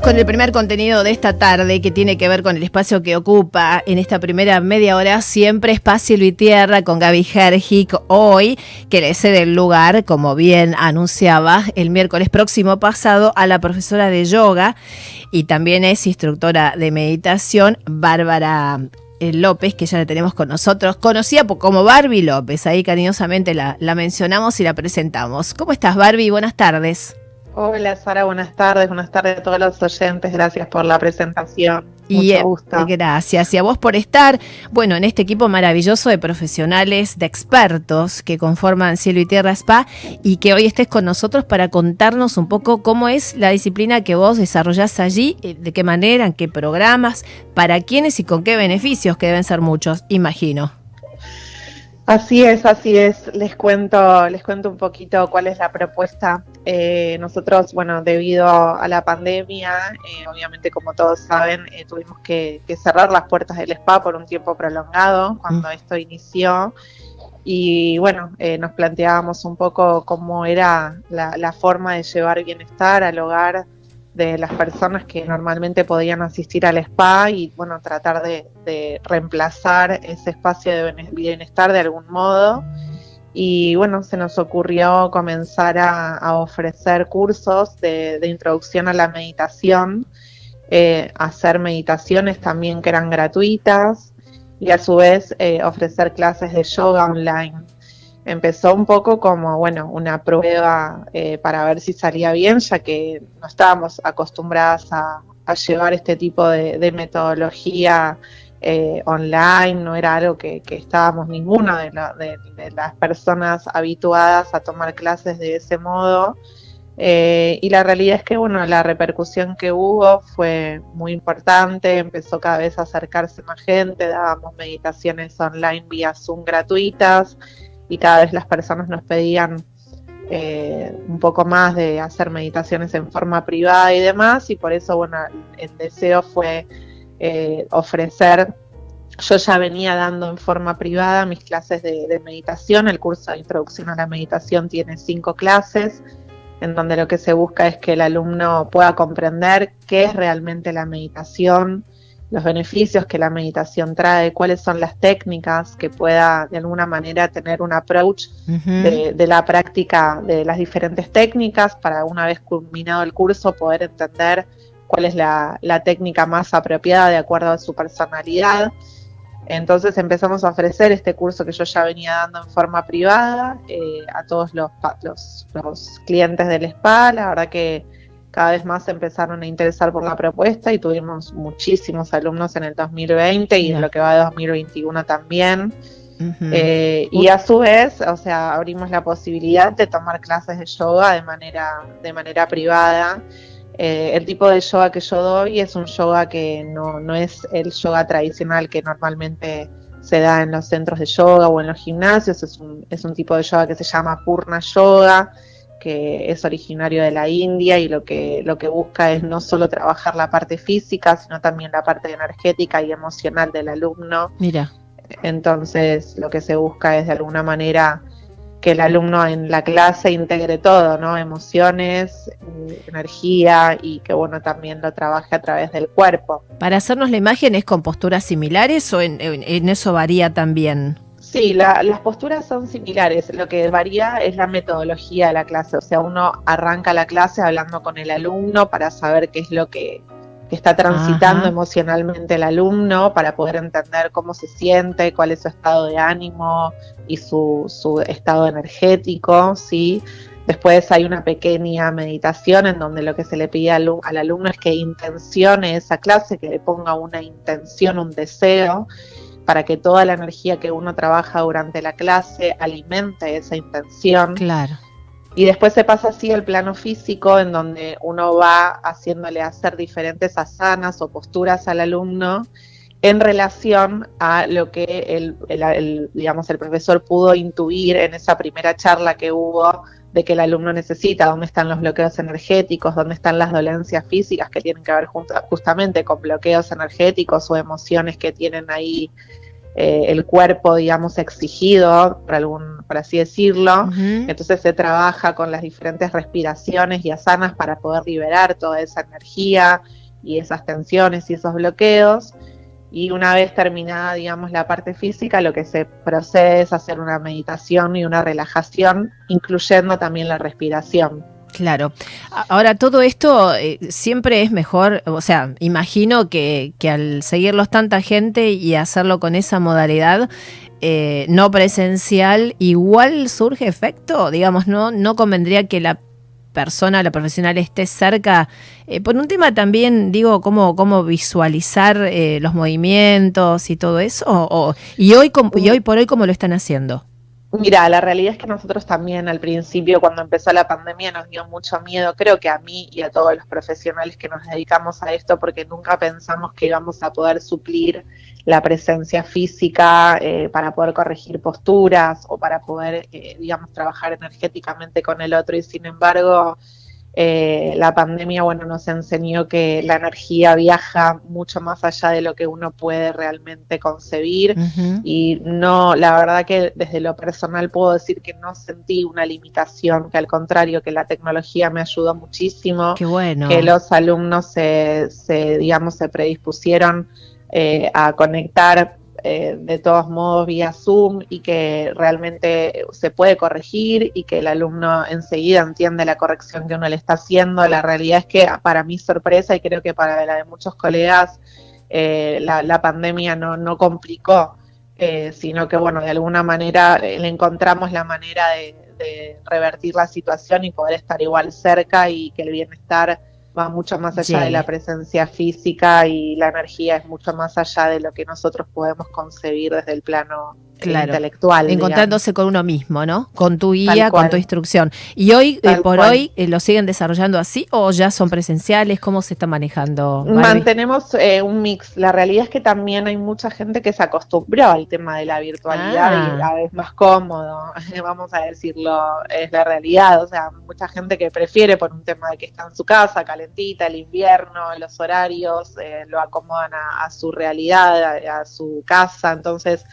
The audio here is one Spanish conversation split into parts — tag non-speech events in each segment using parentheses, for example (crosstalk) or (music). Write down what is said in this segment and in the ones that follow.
Con el primer contenido de esta tarde que tiene que ver con el espacio que ocupa en esta primera media hora siempre Espacio y Tierra con Gaby Hergic hoy que le cede el lugar, como bien anunciaba el miércoles próximo pasado, a la profesora de yoga y también es instructora de meditación Bárbara eh, López, que ya la tenemos con nosotros, conocida como Barbie López, ahí cariñosamente la, la mencionamos y la presentamos. ¿Cómo estás Barbie? Buenas tardes. Hola Sara, buenas tardes, buenas tardes a todos los oyentes, gracias por la presentación. Y Mucho gusto. gracias. Y a vos por estar, bueno, en este equipo maravilloso de profesionales, de expertos que conforman Cielo y Tierra Spa y que hoy estés con nosotros para contarnos un poco cómo es la disciplina que vos desarrollás allí, eh, de qué manera, en qué programas, para quiénes y con qué beneficios, que deben ser muchos, imagino. Así es, así es. Les cuento, les cuento un poquito cuál es la propuesta. Eh, nosotros, bueno, debido a la pandemia, eh, obviamente como todos saben, eh, tuvimos que, cerrar las puertas del spa por un tiempo prolongado cuando mm. esto inició. Y bueno, nos planteábamos un poco cómo era la, la forma de llevar bienestar al hogar de las personas que normalmente podían asistir al spa y bueno, tratar de, reemplazar ese espacio de bienestar de algún modo. Y bueno, se nos ocurrió comenzar a, ofrecer cursos de, introducción a la meditación, eh, hacer meditaciones también que eran gratuitas y a su vez eh, ofrecer clases de yoga online empezó un poco como, bueno, una prueba eh, para ver si salía bien, ya que no estábamos acostumbradas a, llevar este tipo de, metodología eh, online, no era algo que, estábamos ninguna de, las personas habituadas a tomar clases de ese modo. Eh, y la realidad es que, bueno, la repercusión que hubo fue muy importante, empezó cada vez a acercarse más gente, dábamos meditaciones online vía Zoom gratuitas, y cada vez las personas nos pedían eh, un poco más de hacer meditaciones en forma privada y demás, y por eso, bueno, el deseo fue eh, ofrecer, yo ya venía dando en forma privada mis clases de, meditación, el curso de introducción a la meditación tiene cinco clases, en donde lo que se busca es que el alumno pueda comprender qué es realmente la meditación, los beneficios que la meditación trae, cuáles son las técnicas que pueda de alguna manera tener un approach de, la práctica de las diferentes técnicas para una vez culminado el curso poder entender cuál es la, técnica más apropiada de acuerdo a su personalidad. Entonces empezamos a ofrecer este curso que yo ya venía dando en forma privada eh, a todos los, los, los clientes del spa. La verdad que cada vez más se empezaron a interesar por la propuesta y tuvimos muchísimos alumnos en el 2020 y en lo que va de 2021 también. Eh, y a su vez, o sea, abrimos la posibilidad de tomar clases de yoga de manera, de manera privada. Eh, el tipo de yoga que yo doy es un yoga que no, no es el yoga tradicional que normalmente se da en los centros de yoga o en los gimnasios, es un, es un tipo de yoga que se llama Purna Yoga, que es originario de la India y lo que, lo que busca es no solo trabajar la parte física, sino también la parte energética y emocional del alumno. Mira. Entonces, lo que se busca es de alguna manera que el alumno en la clase integre todo, ¿no? Emociones, eh, energía y que bueno también lo trabaje a través del cuerpo. Para hacernos la imagen, ¿es con posturas similares o en eso varía también? Sí, las posturas son similares. Lo que varía es la metodología de la clase. O sea, uno arranca la clase hablando con el alumno para saber qué es lo que, está transitando emocionalmente el alumno, para poder entender cómo se siente, cuál es su estado de ánimo y su, su estado energético, ¿sí? Después hay una pequeña meditación en donde lo que se le pide al, al alumno es que intencione esa clase, que le ponga una intención, un deseo para que toda la energía que uno trabaja durante la clase alimente esa intención. Claro. Y después se pasa así al plano físico, en donde uno va haciéndole hacer diferentes asanas o posturas al alumno en relación a lo que el, digamos, el profesor pudo intuir en esa primera charla que hubo de que el alumno necesita, dónde están los bloqueos energéticos, dónde están las dolencias físicas que tienen que ver justamente con bloqueos energéticos o emociones que tienen ahí eh, el cuerpo, digamos, exigido, por, algún, por así decirlo. Entonces se trabaja con las diferentes respiraciones y asanas para poder liberar toda esa energía y esas tensiones y esos bloqueos. Y una vez terminada, digamos, la parte física, lo que se procede es hacer una meditación y una relajación, incluyendo también la respiración. Claro. Ahora, todo esto eh, siempre es mejor, o sea, imagino que, que, al seguirlos tanta gente y hacerlo con esa modalidad eh, no presencial, igual surge efecto, digamos, no, no convendría que la persona, la profesional esté cerca, eh, por un tema también, digo, cómo, cómo visualizar los movimientos y todo eso, y, hoy, y hoy por hoy, ¿cómo lo están haciendo? Mira, la realidad es que nosotros también al principio, cuando empezó la pandemia, nos dio mucho miedo, creo que a mí y a todos los profesionales que nos dedicamos a esto, porque nunca pensamos que íbamos a poder suplir la presencia física eh, para poder corregir posturas o para poder, eh, digamos, trabajar energéticamente con el otro. Y sin embargo, eh, la pandemia, bueno, nos enseñó que la energía viaja mucho más allá de lo que uno puede realmente concebir. Y no, la verdad que desde lo personal puedo decir que no sentí una limitación, que al contrario, que la tecnología me ayudó muchísimo, que los alumnos se, se digamos, se predispusieron eh, a conectar eh, de todos modos vía Zoom y que realmente se puede corregir y que el alumno enseguida entiende la corrección que uno le está haciendo. La realidad es que para mi sorpresa y creo que para la de muchos colegas, eh, la, pandemia no, no complicó, eh, sino que bueno, de alguna manera le encontramos la manera de revertir la situación y poder estar igual cerca y que el bienestar va mucho más allá de la presencia física y la energía es mucho más allá de lo que nosotros podemos concebir desde el plano intelectual. Encontrándose con uno mismo, ¿no? Con tu guía, con tu instrucción. ¿Y hoy, eh, por hoy, eh, lo siguen desarrollando así o ya son presenciales? ¿Cómo se está manejando? Mantenemos eh, un mix. La realidad es que también hay mucha gente que se acostumbró al tema de la virtualidad y la ah. vez más cómodo, (laughs) vamos a decirlo, es la realidad. O sea, mucha gente que prefiere por un tema de que está en su casa, calentita, el invierno, los horarios, lo acomodan a, a su realidad, a, a su casa. Entonces,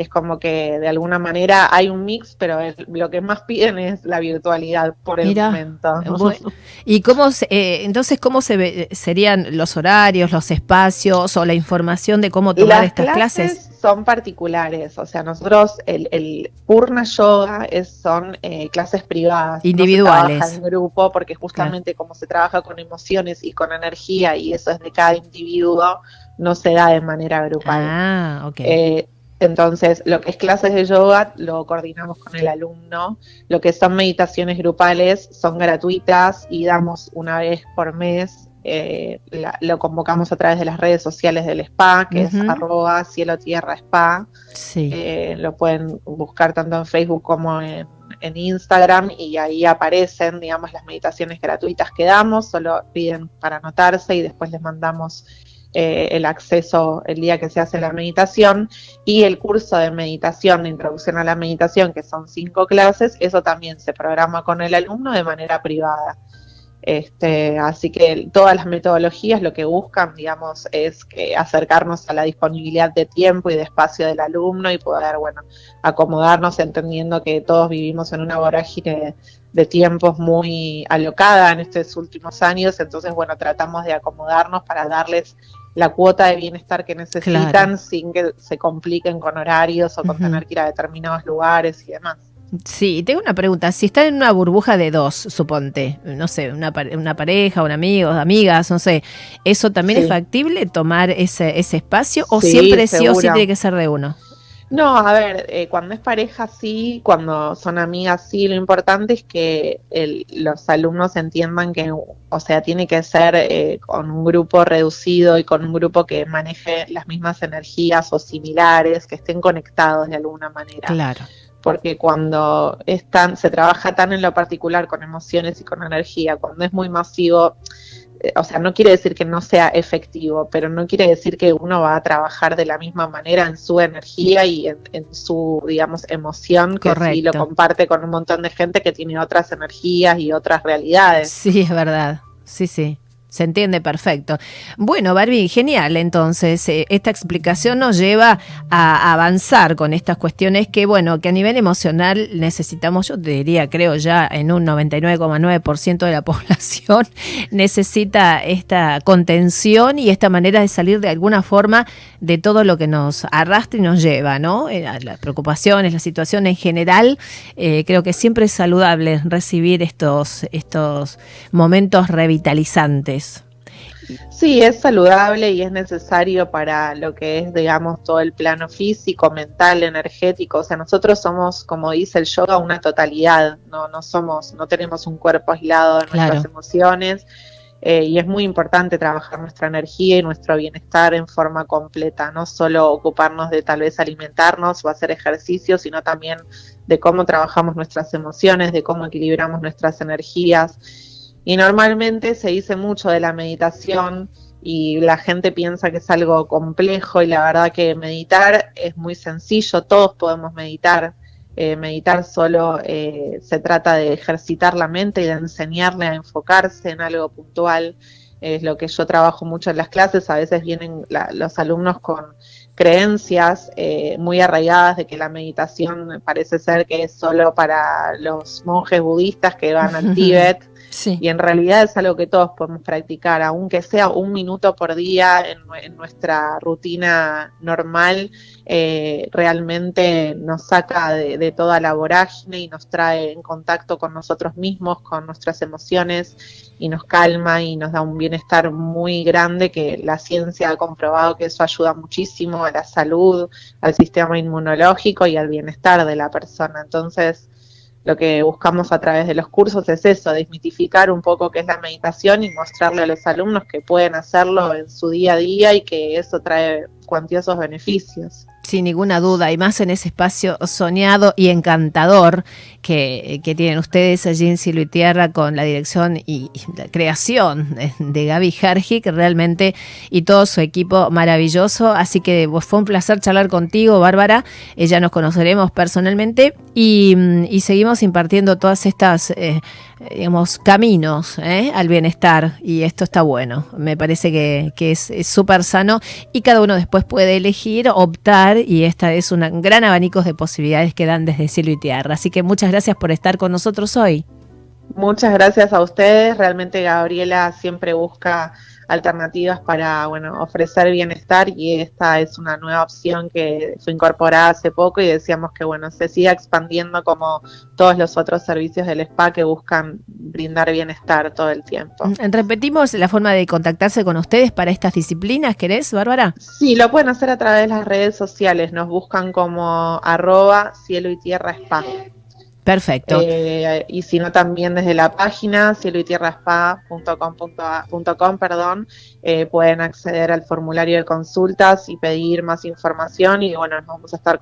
es como que de alguna manera hay un mix, pero lo que más piden es la virtualidad por el momento. ¿Y cómo se, eh, entonces cómo se ve, serían los horarios, los espacios o la información de cómo tomar estas clases? Son particulares, o sea, nosotros el, el Purna Yoga es, son eh, clases privadas, individuales, no se en grupo porque justamente como se trabaja con emociones y con energía y eso es de cada individuo, no se da de manera grupal. Ah, ok. Eh, entonces, lo que es clases de yoga lo coordinamos con el alumno. Lo que son meditaciones grupales son gratuitas y damos una vez por mes. Eh, lo convocamos a través de las redes sociales del spa, que es arroba cielo tierra spa. Eh, lo pueden buscar tanto en Facebook como en, en Instagram y ahí aparecen, digamos, las meditaciones gratuitas que damos. Solo piden para anotarse y después les mandamos eh, el acceso el día que se hace la meditación y el curso de meditación, de introducción a la meditación, que son cinco clases, eso también se programa con el alumno de manera privada. Este, así que todas las metodologías lo que buscan, digamos, es que acercarnos a la disponibilidad de tiempo y de espacio del alumno y poder, bueno, acomodarnos entendiendo que todos vivimos en una vorágine de tiempos muy alocada en estos últimos años, entonces, bueno, tratamos de acomodarnos para darles la cuota de bienestar que necesitan sin que se compliquen con horarios o con tener que ir a determinados lugares y demás. Sí, tengo una pregunta. Si están en una burbuja de dos, suponte, no sé, una, una pareja, un amigo, amigas, no sé, ¿eso también es factible tomar ese, ese espacio o siempre sí o sí tiene que ser de uno? No, a ver, eh, cuando es pareja sí, cuando son amigas sí, lo importante es que los alumnos entiendan que, o sea, tiene que ser eh, con un grupo reducido y con un grupo que maneje las mismas energías o similares, que estén conectados de alguna manera. Claro. Porque cuando están, se trabaja tan en lo particular con emociones y con energía, cuando es muy masivo, o sea, no quiere decir que no sea efectivo, pero no quiere decir que uno va a trabajar de la misma manera en su energía y en, su, digamos, emoción, que sí lo comparte con un montón de gente que tiene otras energías y otras realidades. Sí, es verdad. Sí, sí. Se entiende perfecto. Bueno, Barbie, genial. Entonces, eh, esta explicación nos lleva a avanzar con estas cuestiones que, bueno, que a nivel emocional necesitamos, yo te diría, creo ya en un 99,9% de la (laughs) población necesita esta contención y esta manera de salir de alguna forma de todo lo que nos arrastra y nos lleva, ¿no? Eh, las preocupaciones, la situación en general. Eh, creo que siempre es saludable recibir estos, estos momentos revitalizantes. Sí, es saludable y es necesario para lo que es, digamos, todo el plano físico, mental, energético. O sea, nosotros somos, como dice el yoga, una totalidad. No, no somos, no tenemos un cuerpo aislado de nuestras emociones. Eh, y es muy importante trabajar nuestra energía y nuestro bienestar en forma completa, no solo ocuparnos de tal vez alimentarnos o hacer ejercicio, sino también de cómo trabajamos nuestras emociones, de cómo equilibramos nuestras energías y normalmente se dice mucho de la meditación y la gente piensa que es algo complejo y la verdad que meditar es muy sencillo, todos podemos meditar. Eh, meditar solo eh, se trata de ejercitar la mente y de enseñarle a enfocarse en algo puntual. Es lo que yo trabajo mucho en las clases. A veces vienen los alumnos con creencias eh, muy arraigadas de que la meditación parece ser que es solo para los monjes budistas que van al (laughs) Tíbet y en realidad es algo que todos podemos practicar, aunque sea un minuto por día en, nuestra rutina normal, eh, realmente nos saca de, toda la vorágine y nos trae en contacto con nosotros mismos, con nuestras emociones y nos calma y nos da un bienestar muy grande que la ciencia ha comprobado que eso ayuda muchísimo a la salud, al sistema inmunológico y al bienestar de la persona. Entonces, lo que buscamos a través de los cursos es eso, desmitificar un poco qué es la meditación y mostrarle a los alumnos que pueden hacerlo en su día a día y que eso trae cuantiosos beneficios. Sin ninguna duda, y más en ese espacio soñado y encantador que, tienen ustedes allí en y Tierra con la dirección y, la creación de, Gaby Hergic, realmente, y todo su equipo maravilloso. Así que fue un placer charlar contigo, Bárbara. Ya nos conoceremos personalmente y, seguimos impartiendo todas estas, eh, digamos, caminos eh, al bienestar. Y esto está bueno. Me parece que, que es súper sano y cada uno después puede elegir, optar y esta es un gran abanico de posibilidades que dan desde cielo y tierra. Así que muchas gracias por estar con nosotros hoy. Muchas gracias a ustedes. Realmente Gabriela siempre busca alternativas para bueno ofrecer bienestar y esta es una nueva opción que fue incorporada hace poco y decíamos que bueno se siga expandiendo como todos los otros servicios del spa que buscan brindar bienestar todo el tiempo. Mm, repetimos la forma de contactarse con ustedes para estas disciplinas, ¿querés, Bárbara? Sí, lo pueden hacer a través de las redes sociales, nos buscan como arroba cielo y tierra spa. Perfecto. Eh, y si no, también desde la página cielo y tierra spa.com, perdón, eh, pueden acceder al formulario de consultas y pedir más información. Y bueno, nos vamos a estar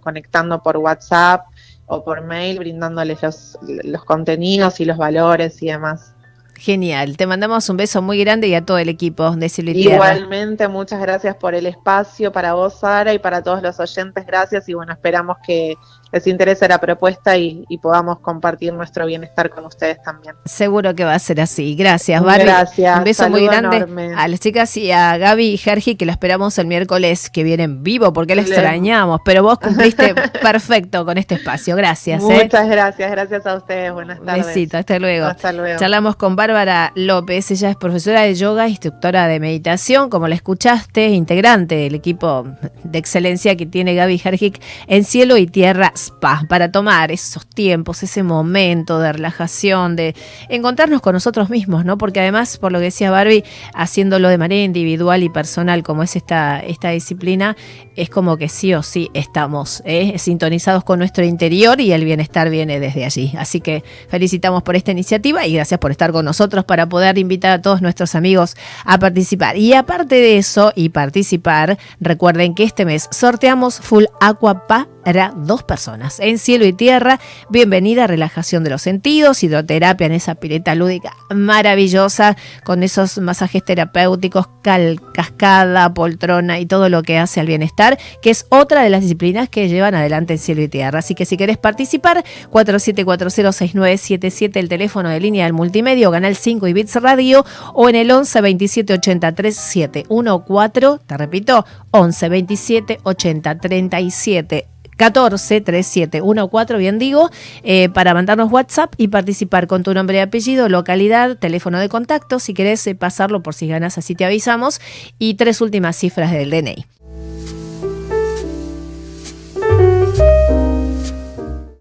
conectando por WhatsApp o por mail, brindándoles los, los contenidos y los valores y demás. Genial, te mandamos un beso muy grande y a todo el equipo de Cielo y Igualmente, muchas gracias por el espacio, para vos, Sara, y para todos los oyentes, gracias. Y bueno, esperamos que les interese la propuesta y, podamos compartir nuestro bienestar con ustedes también. Seguro que va a ser así. Gracias, Barbie. Gracias. Un beso muy grande a las chicas y a Gaby y Gergi, que la esperamos el miércoles que viene en vivo, porque la extrañamos, pero vos cumpliste (laughs) perfecto con este espacio. Gracias. ¿eh? Muchas gracias, gracias a ustedes. Buenas tardes. Besito, hasta luego. Hasta luego. Charlamos con Bárbara López, ella es profesora de yoga, instructora de meditación, como la escuchaste, integrante del equipo de excelencia que tiene Gaby Hergic en Cielo y Tierra Para tomar esos tiempos, ese momento de relajación, de encontrarnos con nosotros mismos, ¿no? Porque además, por lo que decía Barbie, haciéndolo de manera individual y personal, como es esta, esta disciplina, es como que sí o sí estamos ¿eh? sintonizados con nuestro interior y el bienestar viene desde allí. Así que felicitamos por esta iniciativa y gracias por estar con nosotros para poder invitar a todos nuestros amigos a participar. Y aparte de eso y participar, recuerden que este mes sorteamos Full Aqua Pa para dos personas. En cielo y tierra, bienvenida a relajación de los sentidos, hidroterapia en esa pileta lúdica maravillosa, con esos masajes terapéuticos, cal, cascada, poltrona y todo lo que hace al bienestar, que es otra de las disciplinas que llevan adelante en cielo y tierra. Así que si querés participar, 47406977, el teléfono de línea del multimedio, Canal 5 y Bits Radio, o en el 11 27 80 3714, te repito, 11 27 80 37 14 3714, bien digo, eh, para mandarnos WhatsApp y participar con tu nombre y apellido, localidad, teléfono de contacto, si querés eh, pasarlo por si ganas, así te avisamos, y tres últimas cifras del DNI.